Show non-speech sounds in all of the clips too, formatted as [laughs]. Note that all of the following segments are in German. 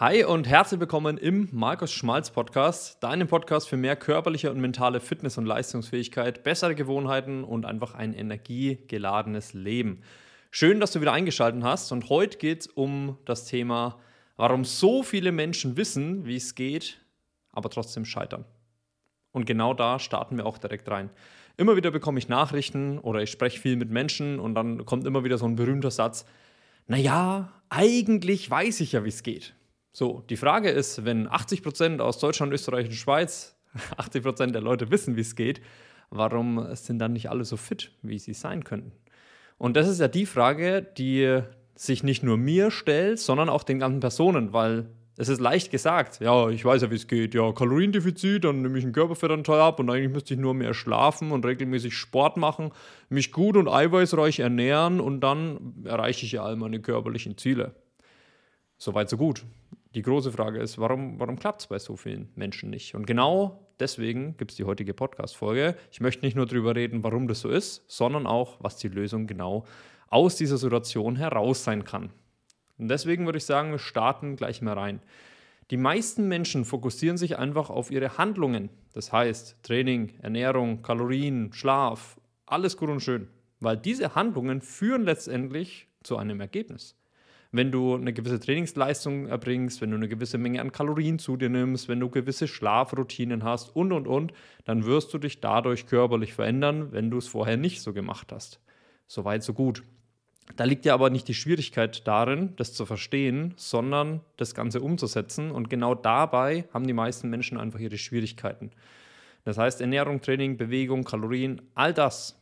Hi und herzlich willkommen im Markus Schmalz Podcast, deinem Podcast für mehr körperliche und mentale Fitness und Leistungsfähigkeit, bessere Gewohnheiten und einfach ein energiegeladenes Leben. Schön, dass du wieder eingeschaltet hast und heute geht es um das Thema, warum so viele Menschen wissen, wie es geht, aber trotzdem scheitern. Und genau da starten wir auch direkt rein. Immer wieder bekomme ich Nachrichten oder ich spreche viel mit Menschen und dann kommt immer wieder so ein berühmter Satz, naja, eigentlich weiß ich ja, wie es geht. So, die Frage ist, wenn 80 Prozent aus Deutschland, Österreich und Schweiz, [laughs] 80 Prozent der Leute wissen, wie es geht, warum sind dann nicht alle so fit, wie sie sein könnten? Und das ist ja die Frage, die sich nicht nur mir stellt, sondern auch den ganzen Personen, weil es ist leicht gesagt, ja, ich weiß ja, wie es geht. Ja, Kaloriendefizit, dann nehme ich einen Körperfettanteil ab und eigentlich müsste ich nur mehr schlafen und regelmäßig Sport machen, mich gut und eiweißreich ernähren und dann erreiche ich ja all meine körperlichen Ziele. Soweit, so gut. Die große Frage ist, warum, warum klappt es bei so vielen Menschen nicht? Und genau deswegen gibt es die heutige Podcast-Folge. Ich möchte nicht nur darüber reden, warum das so ist, sondern auch, was die Lösung genau aus dieser Situation heraus sein kann. Und deswegen würde ich sagen, wir starten gleich mal rein. Die meisten Menschen fokussieren sich einfach auf ihre Handlungen. Das heißt, Training, Ernährung, Kalorien, Schlaf, alles gut und schön. Weil diese Handlungen führen letztendlich zu einem Ergebnis wenn du eine gewisse Trainingsleistung erbringst, wenn du eine gewisse Menge an Kalorien zu dir nimmst, wenn du gewisse Schlafroutinen hast und, und, und, dann wirst du dich dadurch körperlich verändern, wenn du es vorher nicht so gemacht hast. Soweit, so gut. Da liegt ja aber nicht die Schwierigkeit darin, das zu verstehen, sondern das Ganze umzusetzen. Und genau dabei haben die meisten Menschen einfach ihre Schwierigkeiten. Das heißt, Ernährung, Training, Bewegung, Kalorien, all das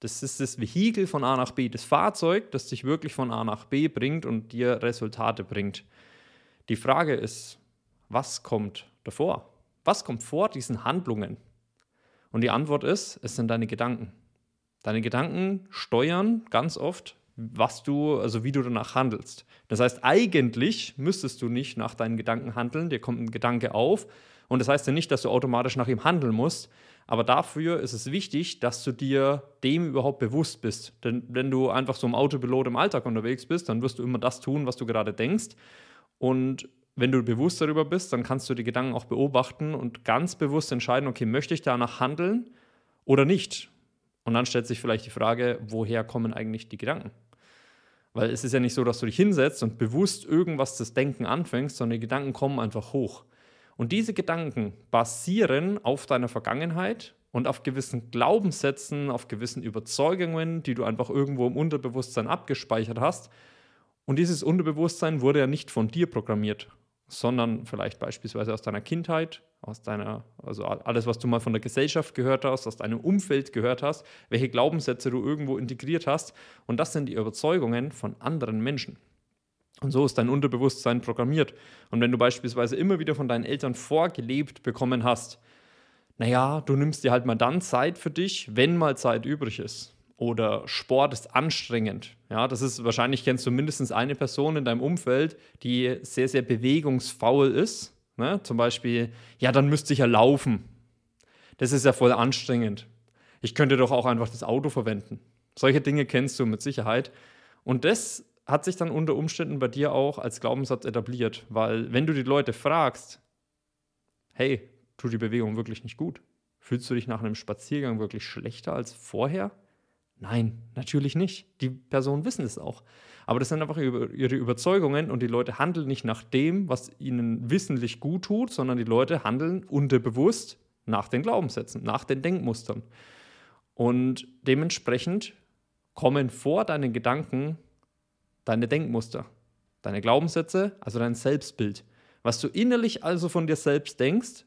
das ist das Vehikel von A nach B, das Fahrzeug, das dich wirklich von A nach B bringt und dir Resultate bringt. Die Frage ist, was kommt davor? Was kommt vor diesen Handlungen? Und die Antwort ist, es sind deine Gedanken. Deine Gedanken steuern ganz oft, was du, also wie du danach handelst. Das heißt, eigentlich müsstest du nicht nach deinen Gedanken handeln, dir kommt ein Gedanke auf und das heißt ja nicht, dass du automatisch nach ihm handeln musst, aber dafür ist es wichtig, dass du dir dem überhaupt bewusst bist. Denn wenn du einfach so im Autopilot im Alltag unterwegs bist, dann wirst du immer das tun, was du gerade denkst. Und wenn du bewusst darüber bist, dann kannst du die Gedanken auch beobachten und ganz bewusst entscheiden, okay, möchte ich danach handeln oder nicht? Und dann stellt sich vielleicht die Frage, woher kommen eigentlich die Gedanken? Weil es ist ja nicht so, dass du dich hinsetzt und bewusst irgendwas das Denken anfängst, sondern die Gedanken kommen einfach hoch. Und diese Gedanken basieren auf deiner Vergangenheit und auf gewissen Glaubenssätzen, auf gewissen Überzeugungen, die du einfach irgendwo im Unterbewusstsein abgespeichert hast. Und dieses Unterbewusstsein wurde ja nicht von dir programmiert, sondern vielleicht beispielsweise aus deiner Kindheit, aus deiner, also alles, was du mal von der Gesellschaft gehört hast, aus deinem Umfeld gehört hast, welche Glaubenssätze du irgendwo integriert hast. Und das sind die Überzeugungen von anderen Menschen. Und so ist dein Unterbewusstsein programmiert. Und wenn du beispielsweise immer wieder von deinen Eltern vorgelebt bekommen hast, naja, du nimmst dir halt mal dann Zeit für dich, wenn mal Zeit übrig ist. Oder Sport ist anstrengend. Ja, das ist wahrscheinlich kennst du mindestens eine Person in deinem Umfeld, die sehr, sehr bewegungsfaul ist. Ne? Zum Beispiel, ja, dann müsste ich ja laufen. Das ist ja voll anstrengend. Ich könnte doch auch einfach das Auto verwenden. Solche Dinge kennst du mit Sicherheit. Und das hat sich dann unter Umständen bei dir auch als Glaubenssatz etabliert, weil wenn du die Leute fragst, hey, tut die Bewegung wirklich nicht gut? Fühlst du dich nach einem Spaziergang wirklich schlechter als vorher? Nein, natürlich nicht. Die Personen wissen es auch. Aber das sind einfach ihre Überzeugungen und die Leute handeln nicht nach dem, was ihnen wissentlich gut tut, sondern die Leute handeln unterbewusst nach den Glaubenssätzen, nach den Denkmustern. Und dementsprechend kommen vor deinen Gedanken deine Denkmuster, deine Glaubenssätze, also dein Selbstbild. Was du innerlich also von dir selbst denkst,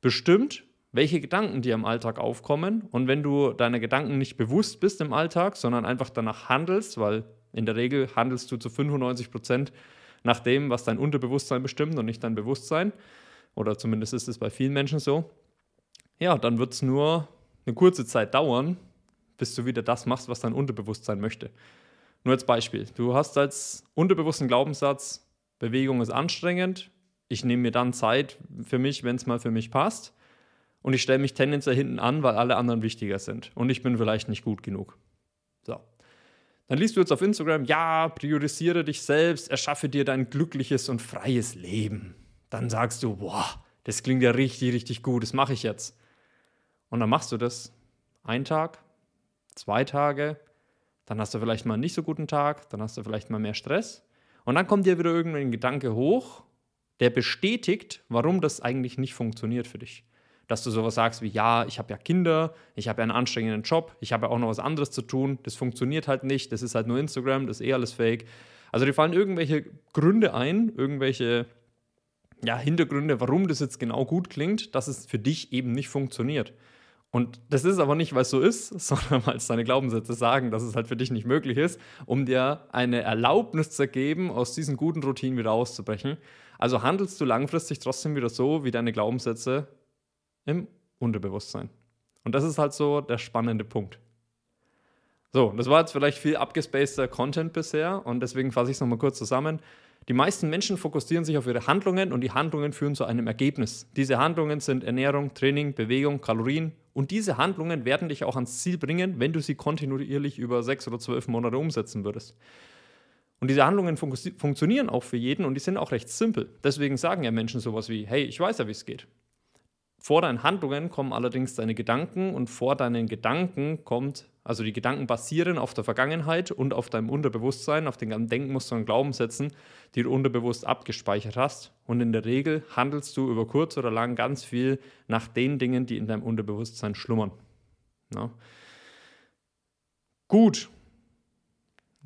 bestimmt, welche Gedanken dir im Alltag aufkommen. Und wenn du deine Gedanken nicht bewusst bist im Alltag, sondern einfach danach handelst, weil in der Regel handelst du zu 95 Prozent nach dem, was dein Unterbewusstsein bestimmt und nicht dein Bewusstsein, oder zumindest ist es bei vielen Menschen so, ja, dann wird es nur eine kurze Zeit dauern, bis du wieder das machst, was dein Unterbewusstsein möchte. Nur als Beispiel. Du hast als unterbewussten Glaubenssatz, Bewegung ist anstrengend. Ich nehme mir dann Zeit für mich, wenn es mal für mich passt. Und ich stelle mich tendenziell hinten an, weil alle anderen wichtiger sind. Und ich bin vielleicht nicht gut genug. So. Dann liest du jetzt auf Instagram, ja, priorisiere dich selbst, erschaffe dir dein glückliches und freies Leben. Dann sagst du, boah, das klingt ja richtig, richtig gut, das mache ich jetzt. Und dann machst du das. Ein Tag, zwei Tage, dann hast du vielleicht mal einen nicht so guten Tag, dann hast du vielleicht mal mehr Stress. Und dann kommt dir wieder irgendein Gedanke hoch, der bestätigt, warum das eigentlich nicht funktioniert für dich. Dass du sowas sagst wie, ja, ich habe ja Kinder, ich habe ja einen anstrengenden Job, ich habe ja auch noch was anderes zu tun, das funktioniert halt nicht, das ist halt nur Instagram, das ist eh alles fake. Also dir fallen irgendwelche Gründe ein, irgendwelche ja, Hintergründe, warum das jetzt genau gut klingt, dass es für dich eben nicht funktioniert. Und das ist aber nicht, weil es so ist, [laughs] sondern weil es deine Glaubenssätze sagen, dass es halt für dich nicht möglich ist, um dir eine Erlaubnis zu geben, aus diesen guten Routinen wieder auszubrechen. Also handelst du langfristig trotzdem wieder so, wie deine Glaubenssätze im Unterbewusstsein. Und das ist halt so der spannende Punkt. So, das war jetzt vielleicht viel abgespaceter Content bisher und deswegen fasse ich es nochmal kurz zusammen. Die meisten Menschen fokussieren sich auf ihre Handlungen und die Handlungen führen zu einem Ergebnis. Diese Handlungen sind Ernährung, Training, Bewegung, Kalorien und diese Handlungen werden dich auch ans Ziel bringen, wenn du sie kontinuierlich über sechs oder zwölf Monate umsetzen würdest. Und diese Handlungen fun funktionieren auch für jeden und die sind auch recht simpel. Deswegen sagen ja Menschen sowas wie, hey, ich weiß ja, wie es geht. Vor deinen Handlungen kommen allerdings deine Gedanken und vor deinen Gedanken kommt, also die Gedanken basieren auf der Vergangenheit und auf deinem Unterbewusstsein, auf den ganzen Denkmustern und Glaubenssätzen, die du unterbewusst abgespeichert hast. Und in der Regel handelst du über kurz oder lang ganz viel nach den Dingen, die in deinem Unterbewusstsein schlummern. Ja. Gut,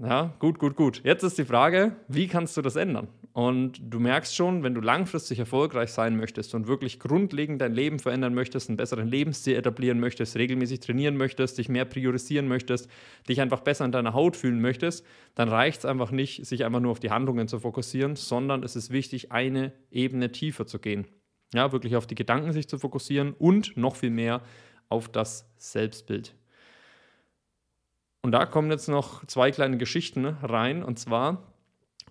ja, gut, gut, gut. Jetzt ist die Frage, wie kannst du das ändern? Und du merkst schon, wenn du langfristig erfolgreich sein möchtest und wirklich grundlegend dein Leben verändern möchtest, einen besseren Lebensstil etablieren möchtest, regelmäßig trainieren möchtest, dich mehr priorisieren möchtest, dich einfach besser in deiner Haut fühlen möchtest, dann reicht es einfach nicht, sich einfach nur auf die Handlungen zu fokussieren, sondern es ist wichtig, eine Ebene tiefer zu gehen. Ja, wirklich auf die Gedanken sich zu fokussieren und noch viel mehr auf das Selbstbild. Und da kommen jetzt noch zwei kleine Geschichten rein. Und zwar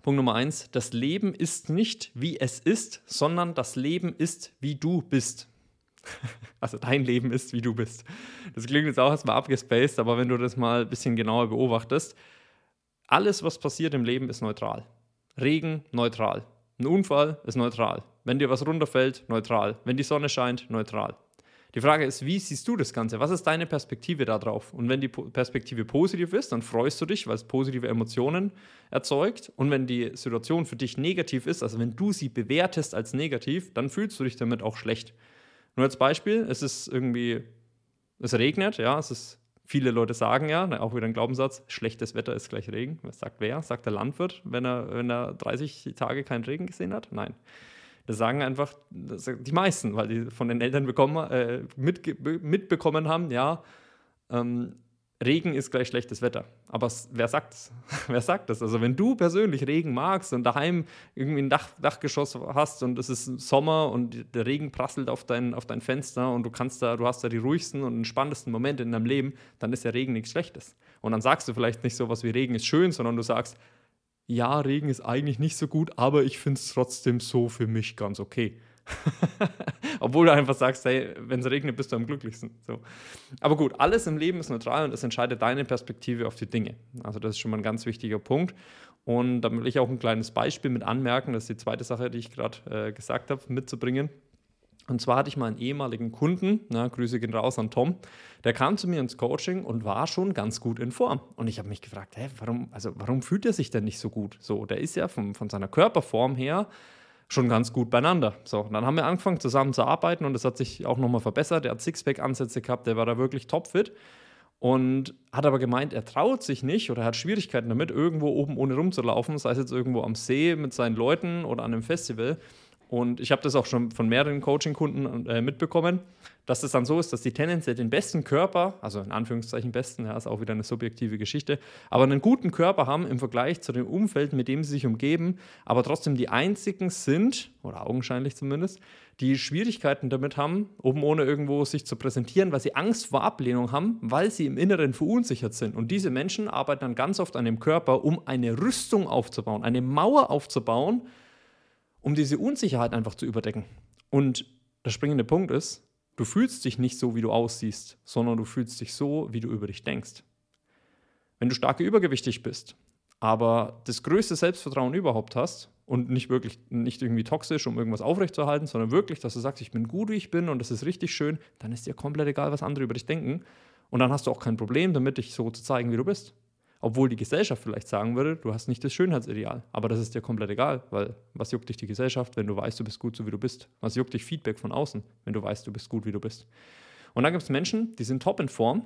Punkt Nummer eins: Das Leben ist nicht wie es ist, sondern das Leben ist wie du bist. [laughs] Also dein Leben ist wie du bist. Das klingt jetzt auch erstmal abgespaced, aber wenn du das mal ein bisschen genauer beobachtest, alles, was passiert im Leben, ist neutral. Regen, neutral. Ein Unfall ist neutral. Wenn dir was runterfällt, neutral. Wenn die Sonne scheint, neutral. Die Frage ist, wie siehst du das Ganze? Was ist deine Perspektive darauf? Und wenn die Perspektive positiv ist, dann freust du dich, weil es positive Emotionen erzeugt. Und wenn die Situation für dich negativ ist, also wenn du sie bewertest als negativ, dann fühlst du dich damit auch schlecht. Nur als Beispiel, es ist irgendwie, es regnet, ja, es ist, viele Leute sagen ja, auch wieder ein Glaubenssatz, schlechtes Wetter ist gleich Regen. Was sagt wer? Sagt der Landwirt, wenn er, wenn er 30 Tage keinen Regen gesehen hat? Nein. Das sagen einfach das sagen die meisten, weil die von den Eltern bekommen, äh, mit, mitbekommen haben, ja, ähm, Regen ist gleich schlechtes Wetter. Aber wer sagt das? [laughs] wer sagt das? Also wenn du persönlich Regen magst und daheim irgendwie ein Dach, Dachgeschoss hast und es ist Sommer und der Regen prasselt auf dein, auf dein Fenster und du kannst da, du hast da die ruhigsten und entspanntesten Momente in deinem Leben, dann ist der Regen nichts Schlechtes. Und dann sagst du vielleicht nicht so was wie Regen ist schön, sondern du sagst, ja, Regen ist eigentlich nicht so gut, aber ich finde es trotzdem so für mich ganz okay. [laughs] Obwohl du einfach sagst, hey, wenn es regnet, bist du am glücklichsten. So. Aber gut, alles im Leben ist neutral und es entscheidet deine Perspektive auf die Dinge. Also das ist schon mal ein ganz wichtiger Punkt. Und da will ich auch ein kleines Beispiel mit anmerken, das ist die zweite Sache, die ich gerade äh, gesagt habe, mitzubringen. Und zwar hatte ich mal einen ehemaligen Kunden, na, Grüße gehen raus an Tom, der kam zu mir ins Coaching und war schon ganz gut in Form. Und ich habe mich gefragt, hä, warum, also warum fühlt er sich denn nicht so gut? So, der ist ja von, von seiner Körperform her schon ganz gut beieinander. So, und dann haben wir angefangen zusammen zu arbeiten und das hat sich auch nochmal verbessert. Der hat Sixpack-Ansätze gehabt, der war da wirklich topfit und hat aber gemeint, er traut sich nicht oder hat Schwierigkeiten damit, irgendwo oben ohne rumzulaufen, sei es jetzt irgendwo am See mit seinen Leuten oder an einem Festival. Und ich habe das auch schon von mehreren Coaching-Kunden äh, mitbekommen, dass es dann so ist, dass die tendenziell den besten Körper, also in Anführungszeichen besten, ja, ist auch wieder eine subjektive Geschichte, aber einen guten Körper haben im Vergleich zu dem Umfeld, mit dem sie sich umgeben, aber trotzdem die einzigen sind, oder augenscheinlich zumindest, die Schwierigkeiten damit haben, oben ohne irgendwo sich zu präsentieren, weil sie Angst vor Ablehnung haben, weil sie im Inneren verunsichert sind. Und diese Menschen arbeiten dann ganz oft an dem Körper, um eine Rüstung aufzubauen, eine Mauer aufzubauen, um diese Unsicherheit einfach zu überdecken. Und der springende Punkt ist, du fühlst dich nicht so, wie du aussiehst, sondern du fühlst dich so, wie du über dich denkst. Wenn du stark übergewichtig bist, aber das größte Selbstvertrauen überhaupt hast und nicht wirklich, nicht irgendwie toxisch, um irgendwas aufrechtzuerhalten, sondern wirklich, dass du sagst, ich bin gut, wie ich bin und das ist richtig schön, dann ist dir komplett egal, was andere über dich denken. Und dann hast du auch kein Problem damit, dich so zu zeigen, wie du bist. Obwohl die Gesellschaft vielleicht sagen würde, du hast nicht das Schönheitsideal. Aber das ist dir komplett egal, weil was juckt dich die Gesellschaft, wenn du weißt, du bist gut, so wie du bist? Was juckt dich Feedback von außen, wenn du weißt, du bist gut, wie du bist? Und dann gibt es Menschen, die sind top in Form,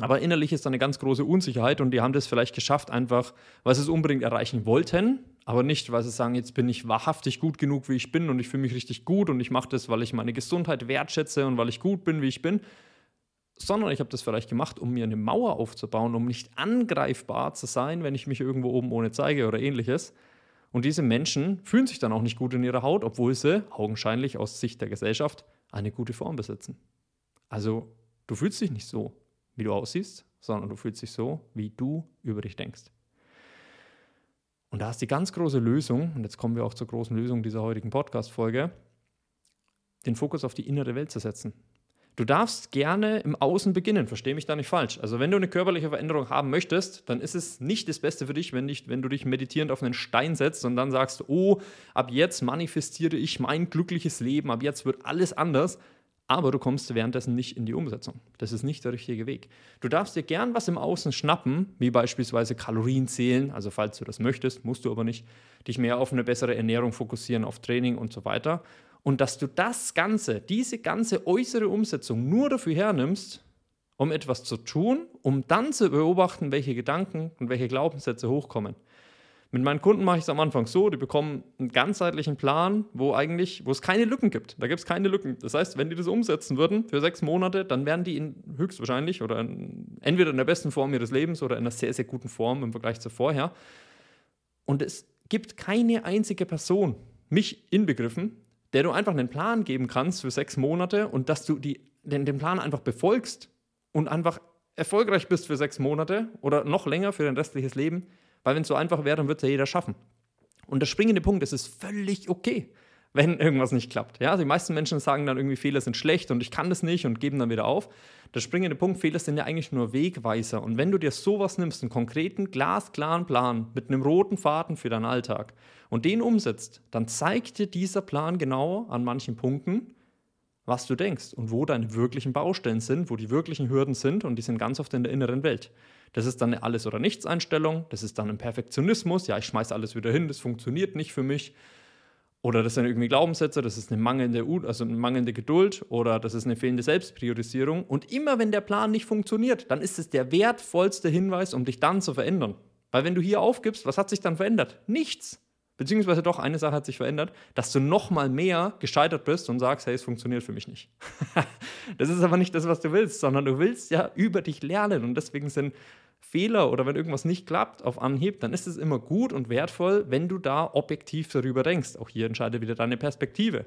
aber innerlich ist da eine ganz große Unsicherheit und die haben das vielleicht geschafft, einfach, weil sie es unbedingt erreichen wollten, aber nicht, weil sie sagen, jetzt bin ich wahrhaftig gut genug, wie ich bin und ich fühle mich richtig gut und ich mache das, weil ich meine Gesundheit wertschätze und weil ich gut bin, wie ich bin, sondern ich habe das vielleicht gemacht, um mir eine Mauer aufzubauen, um nicht angreifbar zu sein, wenn ich mich irgendwo oben ohne zeige oder ähnliches. Und diese Menschen fühlen sich dann auch nicht gut in ihrer Haut, obwohl sie augenscheinlich aus Sicht der Gesellschaft eine gute Form besitzen. Also du fühlst dich nicht so, wie du aussiehst, sondern du fühlst dich so, wie du über dich denkst. Und da ist die ganz große Lösung, und jetzt kommen wir auch zur großen Lösung dieser heutigen Podcast-Folge, den Fokus auf die innere Welt zu setzen. Du darfst gerne im Außen beginnen, verstehe mich da nicht falsch. Also wenn du eine körperliche Veränderung haben möchtest, dann ist es nicht das Beste für dich, wenn, nicht, wenn du dich meditierend auf einen Stein setzt und dann sagst, oh, ab jetzt manifestiere ich mein glückliches Leben, ab jetzt wird alles anders, aber du kommst währenddessen nicht in die Umsetzung. Das ist nicht der richtige Weg. Du darfst dir gern was im Außen schnappen, wie beispielsweise Kalorien zählen, also falls du das möchtest, musst du aber nicht, dich mehr auf eine bessere Ernährung fokussieren, auf Training und so weiter und dass du das Ganze, diese ganze äußere Umsetzung nur dafür hernimmst, um etwas zu tun, um dann zu beobachten, welche Gedanken und welche Glaubenssätze hochkommen. Mit meinen Kunden mache ich es am Anfang so, die bekommen einen ganzheitlichen Plan, wo eigentlich, wo es keine Lücken gibt. Da gibt es keine Lücken. Das heißt, wenn die das umsetzen würden für sechs Monate, dann wären die in, höchstwahrscheinlich oder in, entweder in der besten Form ihres Lebens oder in einer sehr, sehr guten Form im Vergleich zu vorher. Und es gibt keine einzige Person, mich inbegriffen, der du einfach einen Plan geben kannst für sechs Monate und dass du die, den, den Plan einfach befolgst und einfach erfolgreich bist für sechs Monate oder noch länger für dein restliches Leben. Weil wenn es so einfach wäre, dann wird es ja jeder schaffen. Und der springende Punkt, es ist völlig okay, wenn irgendwas nicht klappt. Ja, die meisten Menschen sagen dann irgendwie, Fehler sind schlecht und ich kann das nicht und geben dann wieder auf. Der springende Punkt, Fehler sind ja eigentlich nur Wegweiser. Und wenn du dir sowas nimmst, einen konkreten, glasklaren Plan mit einem roten Faden für deinen Alltag und den umsetzt, dann zeigt dir dieser Plan genau an manchen Punkten, was du denkst und wo deine wirklichen Baustellen sind, wo die wirklichen Hürden sind und die sind ganz oft in der inneren Welt. Das ist dann eine Alles- oder Nichts-Einstellung, das ist dann ein Perfektionismus, ja, ich schmeiße alles wieder hin, das funktioniert nicht für mich. Oder das sind irgendwie Glaubenssätze, das ist eine mangelnde, also eine mangelnde Geduld oder das ist eine fehlende Selbstpriorisierung. Und immer wenn der Plan nicht funktioniert, dann ist es der wertvollste Hinweis, um dich dann zu verändern. Weil wenn du hier aufgibst, was hat sich dann verändert? Nichts. Beziehungsweise doch, eine Sache hat sich verändert, dass du noch mal mehr gescheitert bist und sagst, hey, es funktioniert für mich nicht. [laughs] das ist aber nicht das, was du willst, sondern du willst ja über dich lernen. Und deswegen sind Fehler oder wenn irgendwas nicht klappt auf Anhieb, dann ist es immer gut und wertvoll, wenn du da objektiv darüber denkst. Auch hier entscheidet wieder deine Perspektive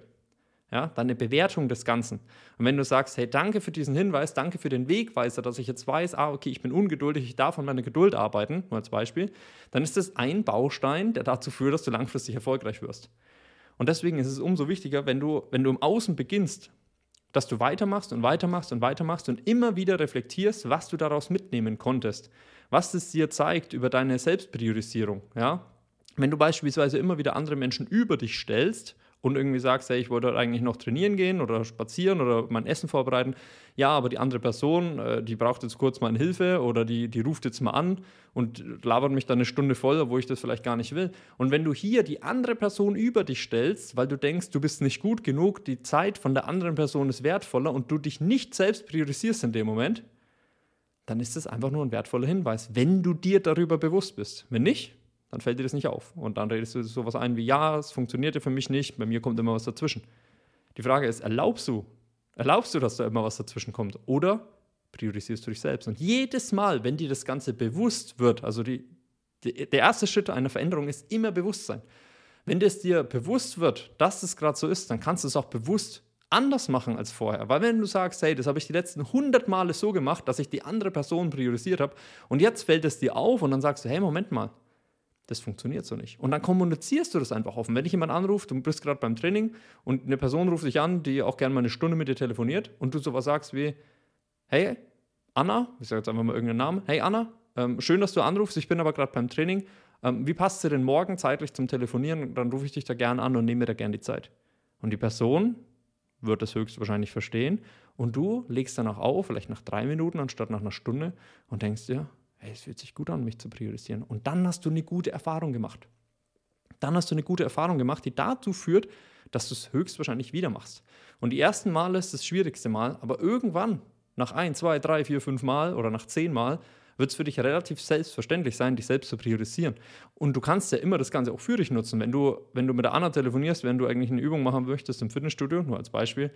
ja, deine Bewertung des Ganzen. Und wenn du sagst, hey, danke für diesen Hinweis, danke für den Wegweiser, dass ich jetzt weiß, ah, okay, ich bin ungeduldig, ich darf an meiner Geduld arbeiten, nur als Beispiel, dann ist das ein Baustein, der dazu führt, dass du langfristig erfolgreich wirst. Und deswegen ist es umso wichtiger, wenn du, wenn du im Außen beginnst, dass du weitermachst und weitermachst und weitermachst und immer wieder reflektierst, was du daraus mitnehmen konntest, was es dir zeigt über deine Selbstpriorisierung. Ja? Wenn du beispielsweise immer wieder andere Menschen über dich stellst und irgendwie sagst, hey, ich wollte eigentlich noch trainieren gehen oder spazieren oder mein Essen vorbereiten, ja, aber die andere Person, äh, die braucht jetzt kurz mal Hilfe oder die, die ruft jetzt mal an und labert mich dann eine Stunde voll, obwohl ich das vielleicht gar nicht will. Und wenn du hier die andere Person über dich stellst, weil du denkst, du bist nicht gut genug, die Zeit von der anderen Person ist wertvoller und du dich nicht selbst priorisierst in dem Moment, dann ist das einfach nur ein wertvoller Hinweis, wenn du dir darüber bewusst bist. Wenn nicht, dann fällt dir das nicht auf. Und dann redest du sowas ein wie, ja, es funktionierte für mich nicht, bei mir kommt immer was dazwischen. Die Frage ist, erlaubst du, erlaubst du, dass da immer was dazwischen kommt? Oder priorisierst du dich selbst? Und jedes Mal, wenn dir das Ganze bewusst wird, also die, die, der erste Schritt einer Veränderung ist immer Bewusstsein. Wenn es dir bewusst wird, dass es gerade so ist, dann kannst du es auch bewusst anders machen als vorher. Weil wenn du sagst, hey, das habe ich die letzten 100 Male so gemacht, dass ich die andere Person priorisiert habe und jetzt fällt es dir auf und dann sagst du, hey, Moment mal, das funktioniert so nicht. Und dann kommunizierst du das einfach offen. Wenn dich jemand anruft, du bist gerade beim Training und eine Person ruft dich an, die auch gerne mal eine Stunde mit dir telefoniert und du sowas sagst wie, hey, Anna, ich sage jetzt einfach mal irgendeinen Namen, hey Anna, ähm, schön, dass du anrufst, ich bin aber gerade beim Training. Ähm, wie passt dir denn morgen zeitlich zum Telefonieren? Dann rufe ich dich da gerne an und nehme mir da gerne die Zeit. Und die Person wird das höchstwahrscheinlich verstehen. Und du legst dann auch auf, vielleicht nach drei Minuten anstatt nach einer Stunde und denkst dir, hey, es fühlt sich gut an, mich zu priorisieren. Und dann hast du eine gute Erfahrung gemacht. Dann hast du eine gute Erfahrung gemacht, die dazu führt, dass du es höchstwahrscheinlich wieder machst. Und die ersten Male ist das schwierigste Mal, aber irgendwann, nach ein, zwei, drei, vier, fünf Mal oder nach zehn Mal, wird es für dich relativ selbstverständlich sein, dich selbst zu priorisieren. Und du kannst ja immer das Ganze auch für dich nutzen. Wenn du, wenn du mit der Anna telefonierst, wenn du eigentlich eine Übung machen möchtest im Fitnessstudio, nur als Beispiel,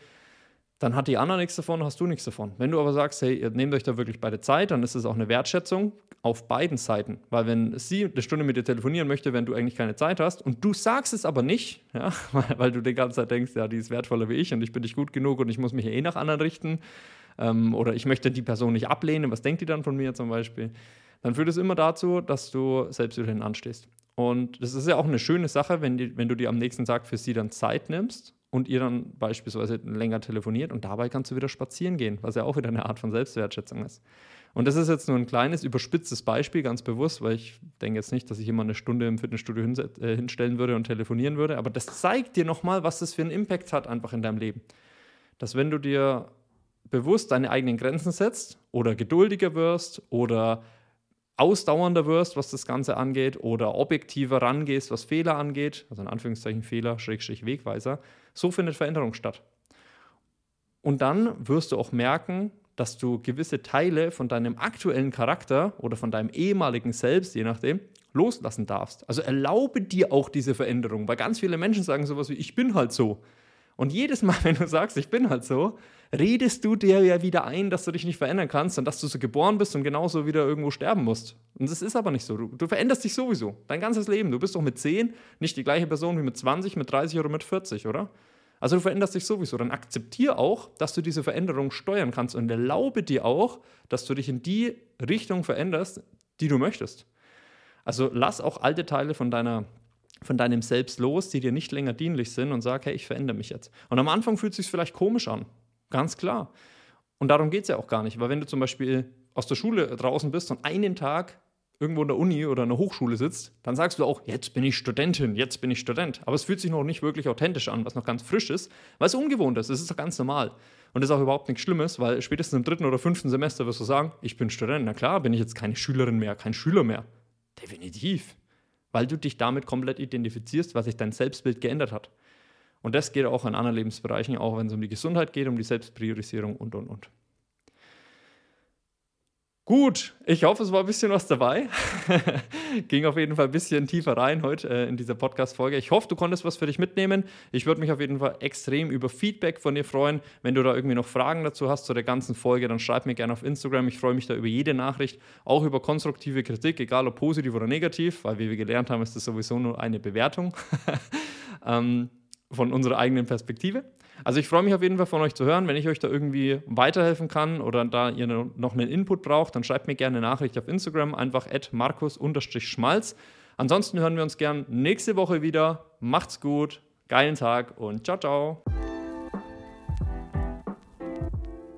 dann hat die Anna nichts davon, hast du nichts davon. Wenn du aber sagst, hey, ihr nehmt euch da wirklich beide Zeit, dann ist es auch eine Wertschätzung auf beiden Seiten. Weil wenn sie eine Stunde mit dir telefonieren möchte, wenn du eigentlich keine Zeit hast und du sagst es aber nicht, ja, [laughs] weil, weil du die ganze Zeit denkst, ja, die ist wertvoller wie ich und ich bin nicht gut genug und ich muss mich eh nach anderen richten, ähm, oder ich möchte die Person nicht ablehnen, was denkt die dann von mir zum Beispiel, dann führt es immer dazu, dass du selbst wieder anstehst. Und das ist ja auch eine schöne Sache, wenn, die, wenn du dir am nächsten Tag für sie dann Zeit nimmst und ihr dann beispielsweise länger telefoniert und dabei kannst du wieder spazieren gehen, was ja auch wieder eine Art von Selbstwertschätzung ist. Und das ist jetzt nur ein kleines, überspitztes Beispiel, ganz bewusst, weil ich denke jetzt nicht, dass ich immer eine Stunde im Fitnessstudio äh, hinstellen würde und telefonieren würde, aber das zeigt dir nochmal, was das für einen Impact hat einfach in deinem Leben. Dass wenn du dir bewusst deine eigenen Grenzen setzt oder geduldiger wirst oder ausdauernder wirst, was das Ganze angeht, oder objektiver rangehst, was Fehler angeht, also in Anführungszeichen Fehler, Schrägstrich Wegweiser, so findet Veränderung statt. Und dann wirst du auch merken, dass du gewisse Teile von deinem aktuellen Charakter oder von deinem ehemaligen Selbst, je nachdem, loslassen darfst. Also erlaube dir auch diese Veränderung, weil ganz viele Menschen sagen sowas wie, ich bin halt so. Und jedes Mal, [laughs] wenn du sagst, ich bin halt so, redest du dir ja wieder ein, dass du dich nicht verändern kannst und dass du so geboren bist und genauso wieder irgendwo sterben musst. Und das ist aber nicht so. Du, du, veränderst dich sowieso. Dein ganzes Leben. Du bist doch mit 10 nicht die gleiche Person wie mit 20, mit 30 oder mit 40, oder? Also du veränderst dich sowieso. Dann akzeptier auch, dass du diese Veränderung steuern kannst und erlaube dir auch, dass du dich in die Richtung veränderst, die du möchtest. Also lass auch alte Teile von deiner von deinem Selbst los, die dir nicht länger dienlich sind und sag, hey, ich verändere mich jetzt. Und am Anfang fühlt es sich vielleicht komisch an, ganz klar. Und darum geht es ja auch gar nicht, weil wenn du zum Beispiel aus der Schule draußen bist und einen Tag irgendwo in der Uni oder in der Hochschule sitzt, dann sagst du auch, jetzt bin ich Studentin, jetzt bin ich Student. Aber es fühlt sich noch nicht wirklich authentisch an, was noch ganz frisch ist, weil es ungewohnt ist. Es ist doch ganz normal. Und das ist auch überhaupt nichts Schlimmes, weil spätestens im dritten oder fünften Semester wirst du sagen, ich bin Student. Na klar, bin ich jetzt keine Schülerin mehr, kein Schüler mehr. Definitiv weil du dich damit komplett identifizierst, was sich dein Selbstbild geändert hat. Und das geht auch in anderen Lebensbereichen, auch wenn es um die Gesundheit geht, um die Selbstpriorisierung und, und, und. Gut, ich hoffe, es war ein bisschen was dabei. [laughs] Ging auf jeden Fall ein bisschen tiefer rein heute äh, in dieser Podcast-Folge. Ich hoffe, du konntest was für dich mitnehmen. Ich würde mich auf jeden Fall extrem über Feedback von dir freuen. Wenn du da irgendwie noch Fragen dazu hast zu der ganzen Folge, dann schreib mir gerne auf Instagram. Ich freue mich da über jede Nachricht, auch über konstruktive Kritik, egal ob positiv oder negativ, weil wie wir gelernt haben, ist das sowieso nur eine Bewertung [laughs] ähm, von unserer eigenen Perspektive. Also ich freue mich auf jeden Fall von euch zu hören. Wenn ich euch da irgendwie weiterhelfen kann oder da ihr noch einen Input braucht, dann schreibt mir gerne eine Nachricht auf Instagram, einfach markus-schmalz. Ansonsten hören wir uns gern nächste Woche wieder. Macht's gut, geilen Tag und ciao, ciao.